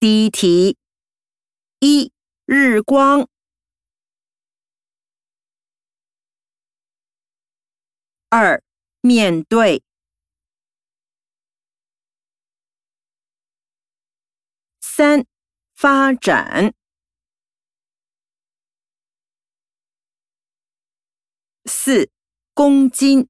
第一题。一日光。二面对。三发展。四公斤